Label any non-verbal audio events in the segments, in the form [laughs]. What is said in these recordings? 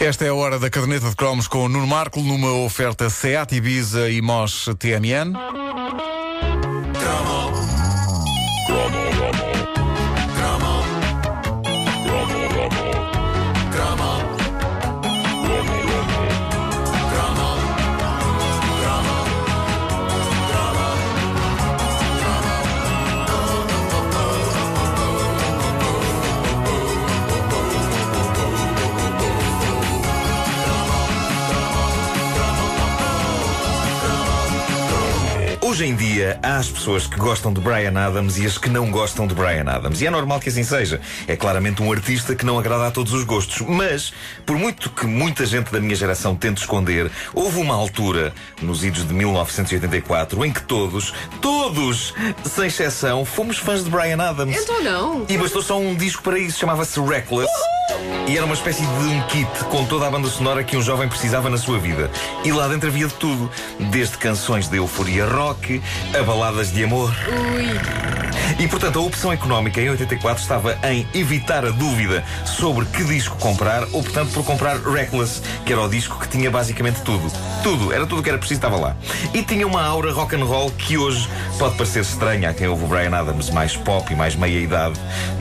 Esta é a hora da caderneta de cromos com o Nuno Marco numa oferta Seat Ibiza e Mosh TMN. Há as pessoas que gostam de Brian Adams e as que não gostam de Brian Adams. E é normal que assim seja. É claramente um artista que não agrada a todos os gostos. Mas, por muito que muita gente da minha geração tente esconder, houve uma altura, nos idos de 1984, em que todos, todos, sem exceção, fomos fãs de Brian Adams. Então não. E bastou só um disco para isso, chamava-se Reckless. E era uma espécie de um kit com toda a banda sonora que um jovem precisava na sua vida. E lá dentro havia de tudo: desde canções de euforia rock a baladas de amor. Ui. E portanto, a opção económica em 84 estava em evitar a dúvida sobre que disco comprar, optando por comprar Reckless, que era o disco que tinha basicamente tudo. Tudo, era tudo o que era preciso, estava lá. E tinha uma aura rock and roll que hoje pode parecer estranha a quem ouve o Brian Adams mais pop e mais meia idade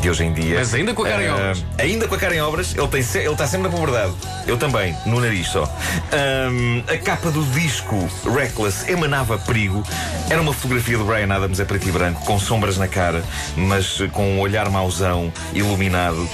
de hoje em dia. Mas ainda com a cara Ah, obras. Ainda com a cara em obras, ele, tem se- ele está sempre na puberdade. Eu também, no nariz só. Ahm, a capa do disco Reckless emanava perigo. Era uma fotografia do Brian Adams a preto e branco, com sombras na cara, mas com um olhar mauzão, iluminado.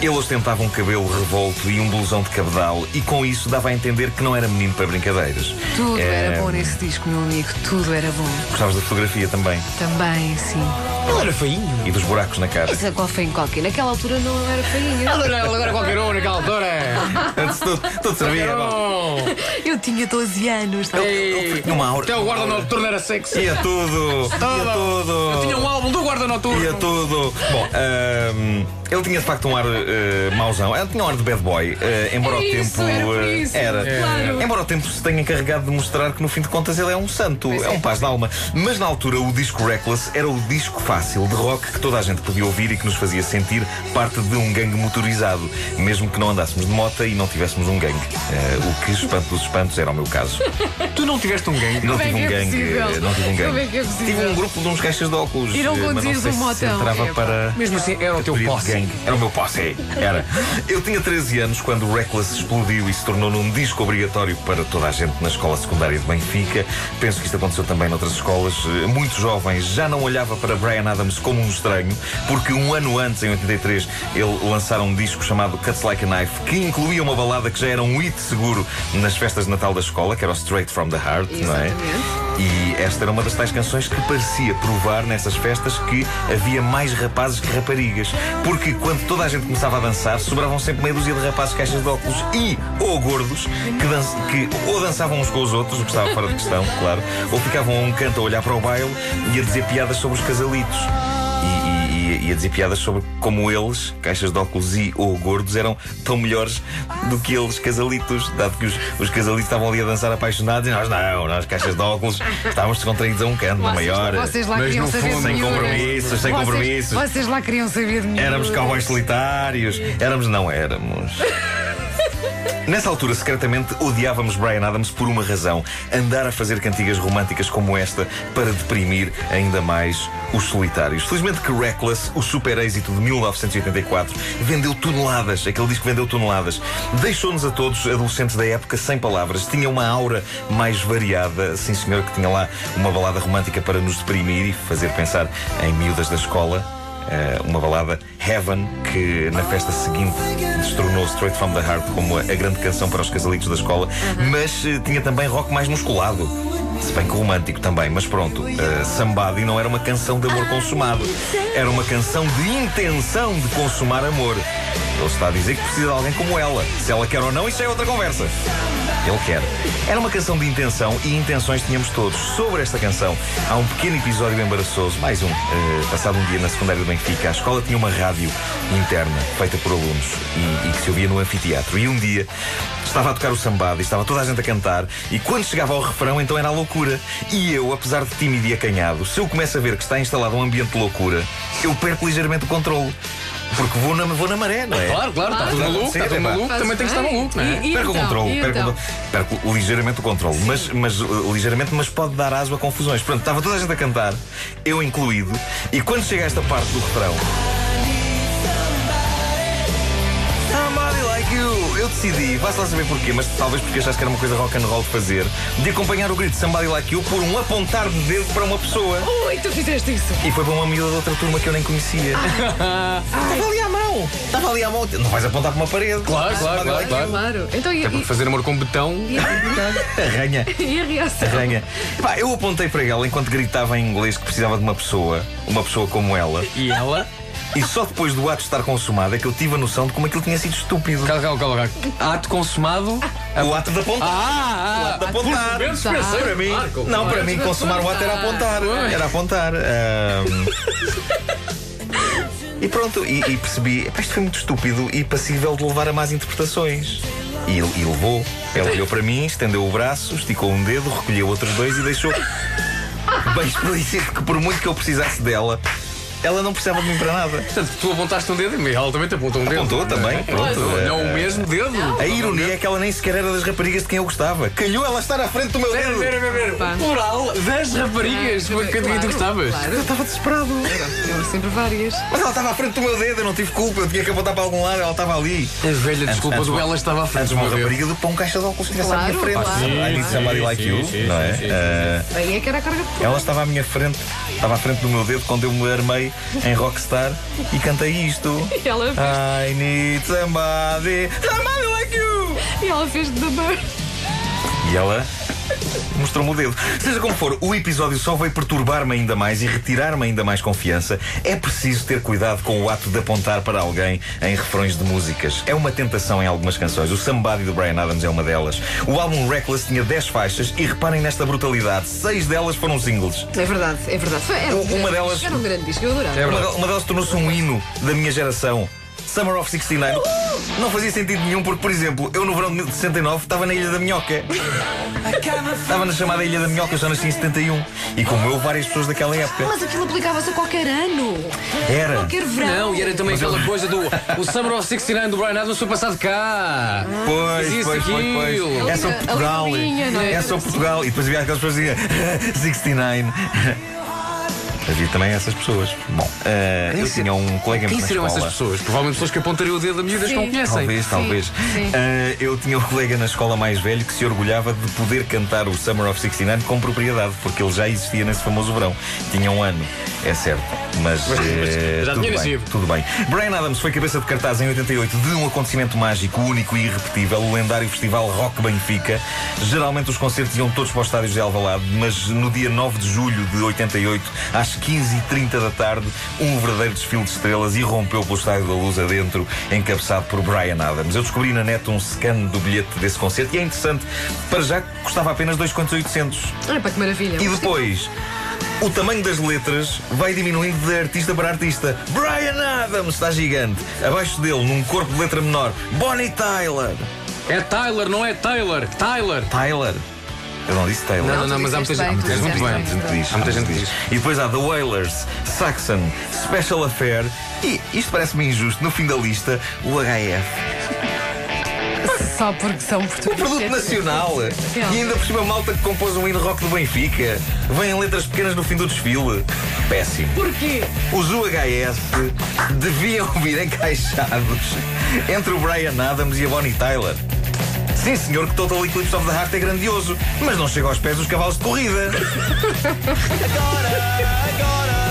Ele ostentava um cabelo revolto e um blusão de cabedal, e com isso dava a entender que não era menino para brincadeiras. Tudo Eh, era bom nesse disco, meu amigo. Tudo era bom. Gostavas da fotografia também, Também, sim. Ele era feinho. e dos buracos na cara. Isso é qual foi em qualquer. Naquela altura não era feinho. Ele era, ele era qualquer um naquela altura. Antes tudo, tudo servia. bom. Eu tinha 12 anos. Ei, uma aura. Até o guarda noturno era sexy. Ia tudo! Ia tudo! Eu tinha um álbum do guarda noturno. Ia tudo! Bom, ahm, ele tinha de facto um ar eh, mauzão. Ele tinha um ar de bad boy, eh, embora o É isso, tempo. era por eh, isso. era. Claro. Embora o tempo se tenha encarregado de mostrar que no fim de contas ele é um santo, Pois é um é. paz de alma. Mas na altura o disco Reckless era o disco fácil de rock que toda a gente podia ouvir e que nos fazia sentir parte de um gangue motorizado, mesmo que não andássemos de moto e não tivéssemos um gangue. Eh, o que espanto dos espantos era o meu caso. [laughs] Tu não tiveste um gangue. Não Como é tive um que é gangue. possível? Não tive um gangue. Como é que é? Tive um grupo de uns caixas de óculos. E não eh, mas não conduzias sei um se motão. entrava para. Mesmo assim, era o teu posse. gangue. Era o meu posse. Era. Eu tinha 13 anos quando o Reckless explodiu e se tornou num disco obrigatório para toda a gente na escola secundária de Benfica. Penso que isto aconteceu também noutras escolas. Eh, Muitos jovens já não olhava para Brian Adams como um estranho, porque um ano antes, em 83, ele lançaram um disco chamado Cuts Like a Knife, que incluía uma balada que já era um hit seguro nas festas de Natal da escola, que era o Straight from the Heart, não é? Exatamente. E esta era uma das tais canções que parecia provar nessas festas que havia mais rapazes que raparigas. Porque quando toda a gente começava a dançar, sobravam sempre meia dúzia de rapazes caixas de óculos e ou gordos que, dan que ou dançavam uns com os outros, o que estava fora de questão, claro, ou ficavam a um canto a olhar para o baile e a dizer piadas sobre os casalitos. E, e- e a dizer piadas sobre como eles, caixas de óculos e ou gordos, eram tão melhores do que eles, casalitos, dado que os, os casalitos estavam ali a dançar apaixonados e nós não, nós, caixas de óculos, estávamos descontraídos a um canto, maior. Vocês lá Mas queriam saber fundo, sem compromissos, sem Vocês- compromissos. Vocês lá queriam saber de mim. Éramos cowboys solitários, éramos, não éramos. Nessa altura, secretamente, odiávamos Brian Adams por uma razão: andar a fazer cantigas românticas como esta para deprimir ainda mais os solitários. Felizmente que Reckless, o super êxito de 1984, vendeu toneladas. Aquele disco vendeu toneladas. Deixou-nos a todos, adolescentes da época, sem palavras. Tinha uma aura mais variada. Sim, senhor, que tinha lá uma balada romântica para nos deprimir e fazer pensar em miúdas da escola. Eh, uma balada Heaven, que na festa seguinte destronou Straight from the Heart como a, grande canção para os casalitos da escola, mas eh, tinha também rock mais musculado. Se bem que romântico também, mas pronto, uh, Somebody não era uma canção de amor consumado, era uma canção de intenção de consumar amor. Ele está a dizer que precisa de alguém como ela. Se ela quer ou não, isso é outra conversa. Ele quer. Era uma canção de intenção e intenções tínhamos todos. Sobre esta canção, há um pequeno episódio embaraçoso, mais um. eh, passado um dia na secundária do Benfica, a escola tinha uma rádio interna, feita por alunos, e, e que se ouvia no anfiteatro. E um dia estava a tocar o sambado e estava toda a gente a cantar, e quando chegava ao refrão, então era a loucura. E eu, apesar de tímido e acanhado, se eu começo a ver que está instalado um ambiente de loucura, eu perco ligeiramente o controle. Porque vou na, vou na maré, não é? Claro, claro, está tudo maluco, está tudo maluco, também tem que estar maluco, não é? E- e Perco o então? controle, perco, então? perco ligeiramente o controle, mas, mas uh, ligeiramente, mas pode dar aso a confusões. Pronto, estava toda a gente a cantar, eu incluído, e quando chega a esta parte do refrão. Eu decidi, vai-se lá saber porquê, mas talvez porque achasse que era uma coisa rock and roll de fazer, de acompanhar o grito Somebody like you por um apontar de dedo para uma pessoa. Ui, tu fizeste isso. E foi para uma miúda de outra turma que eu nem conhecia. Estava ali à mão, estava ali à mão. Não vais apontar para uma parede. Claro, claro, claro, claro. Claro. Então, e, É porque e, fazer amor com betão. you. Arranha. [laughs] e a reação? Arranha. Pá, eu apontei para ela enquanto gritava em inglês que precisava de uma pessoa, uma pessoa como ela, E ela. E só depois do ato estar consumado é que eu tive a noção de como aquilo tinha sido estúpido. Calma, calma, calma. Ato consumado. O ato de apontar. Ah, de apontar. Por momentos Tá. pensei, Para mim, Marco. não, para mim, consumar o ato era apontar. Era apontar. Ahm. E pronto, e, e percebi, "Epá, isto foi muito estúpido e passível de levar a más interpretações. E, e levou. Ela olhou para mim, estendeu o braço, esticou um dedo, recolheu outros dois e deixou bem explícito que por muito que eu precisasse dela, ela não precisava de mim para nada. Portanto, tu apontaste um dedo e ela também te apontou um dedo. Apontou também, pronto. Não, Eh, o mesmo dedo. A ironia é que ela nem sequer era das raparigas de quem eu gostava. Calhou ela estar à frente do meu dedo. pera, pera, pera. Plural das raparigas. Foi que Claro, tu gostavas. Claro. Eu estava desesperado. Eu sempre várias. Mas ela estava à frente do meu dedo, eu não tive culpa, eu tinha que apontar para algum lado, ela estava ali. A velha desculpa antes do ela estava à frente Antes do uma meu dedo. rapariga do um caixa de óculos que à minha frente. claro. I need somebody like you, não é? Eh, Aí é que era a carga de ela estava à minha frente, estava à frente do meu dedo quando eu me armei em Rockstar e cantei isto. [laughs] E ela fez, I need somebody, somebody like you. e ela fez de Bird. E ela mostrou-me o dedo. Seja como for, o episódio só veio perturbar-me ainda mais e retirar-me ainda mais confiança. É preciso ter cuidado com o ato de apontar para alguém em refrões de músicas. É uma tentação em algumas canções. O Somebody do Brian Adams é uma delas. O álbum Reckless tinha 10 faixas e reparem nesta brutalidade: 6 delas foram singles. É verdade, é verdade. Foi, um Uma grande delas- Era um grande disco, eu adorava. É Uma, uma delas tornou-se um hino da minha geração. Summer of 69 não fazia sentido nenhum porque, por exemplo, eu no verão de 69 estava na Ilha da Minhoca. Estava na chamada Ilha da Minhoca, eu só nasci em 71. E como eu, várias pessoas daquela época. Mas aquilo aplicava-se a qualquer ano. Era. Qualquer verão. Não, e era também aquela coisa do o Summer of 69 do Brian Adams foi passado cá. Pois, pois, pois, aquilo. pois. É só Portugal. linha, é? É só Portugal. E depois havia aquelas pessoas que diziam [laughs] 69. Havia também essas pessoas. Bom, eh, eu tinha um colega Quem na serão escola. essas pessoas? Provavelmente pessoas que apontariam o dedo a miúdas que não conhecem. Talvez, talvez. sim. Ah, eu tinha um colega na escola mais velho que se orgulhava de poder cantar o Summer of 69 com propriedade, porque ele já existia nesse famoso verão. Tinha um ano, é certo. Mas, eh, já tudo tinha bem, nascido. tudo bem. Brian Adams foi cabeça de cartaz em 88 de um acontecimento mágico, único e irrepetível, o lendário festival Rock Benfica. Geralmente os concertos iam todos para os estádios de Alvalade, mas no dia 9 de julho de 88, às 15h30 da tarde, um verdadeiro desfile de estrelas irrompeu pelo Estádio da Luz adentro, encabeçado por Brian Adams. Eu descobri na net um scan do bilhete desse concerto e é interessante. Para já custava apenas 2,800. Olha para que maravilha. E depois, o tamanho das letras vai diminuindo de artista para artista. Brian Adams está gigante. Abaixo dele, num corpo de letra menor, Bonnie Tyler. É Tyler, não é Taylor. Tyler. Tyler. Eu não disse Taylor. Não, não, não, mas há muita gente. tu Muito bem. bem. Muita gente diz, Há muita gente diz. diz. E depois há The Wailers, Saxon, Special Affair e, isto parece-me injusto, no fim da lista, o HF. Só porque são Um portugueses. produto nacional. E ainda por cima malta que compôs um hino rock do Benfica. Vêm em letras pequenas no fim do desfile. Péssimo. Porquê? Os UHF deviam vir encaixados entre o Brian Adams e a Bonnie Tyler. Sim, senhor, que Total Eclipse of the Heart é grandioso, mas não chega aos pés dos cavalos de corrida. [laughs]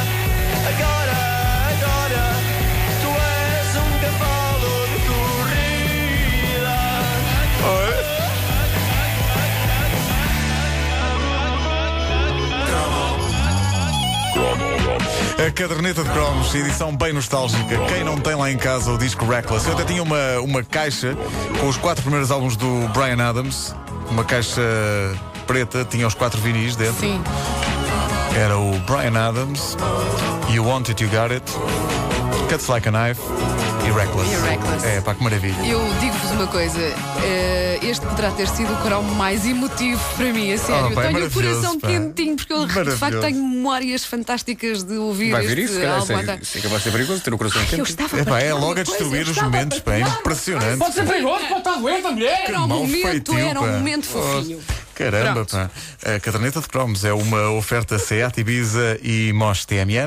A caderneta de cromos, edição bem nostálgica. Quem não tem lá em casa o disco Reckless? Eu até tinha uma, uma caixa com os quatro primeiros álbuns do Brian Adams, uma caixa preta, tinha os quatro vinis dentro. Sim. Era o Brian Adams, You Want It, You Got It, Cuts Like a Knife, e Reckless. E Reckless. É, pá, que maravilha. Eu digo-vos uma coisa, eh, este poderá ter sido o cromo mais emotivo para mim, a sério. Oh, pá, é tenho o coração pá. Quentinho, porque eu de facto tenho memórias fantásticas de ouvir Vai este ver isso? Se calhar álbum. isso é, é de ser perigoso ter o coração Eu quente. estava É, pá, é logo a destruir eu os estava momentos, pá, é impressionante. Pode ser perigoso, pode estar doente a mulher. Era um momento, feitio, era um pá. momento fofinho. Oh, Caramba, Pronto. pá. A caderneta de cromos é uma oferta SEAT, Ibiza e MOS TMN.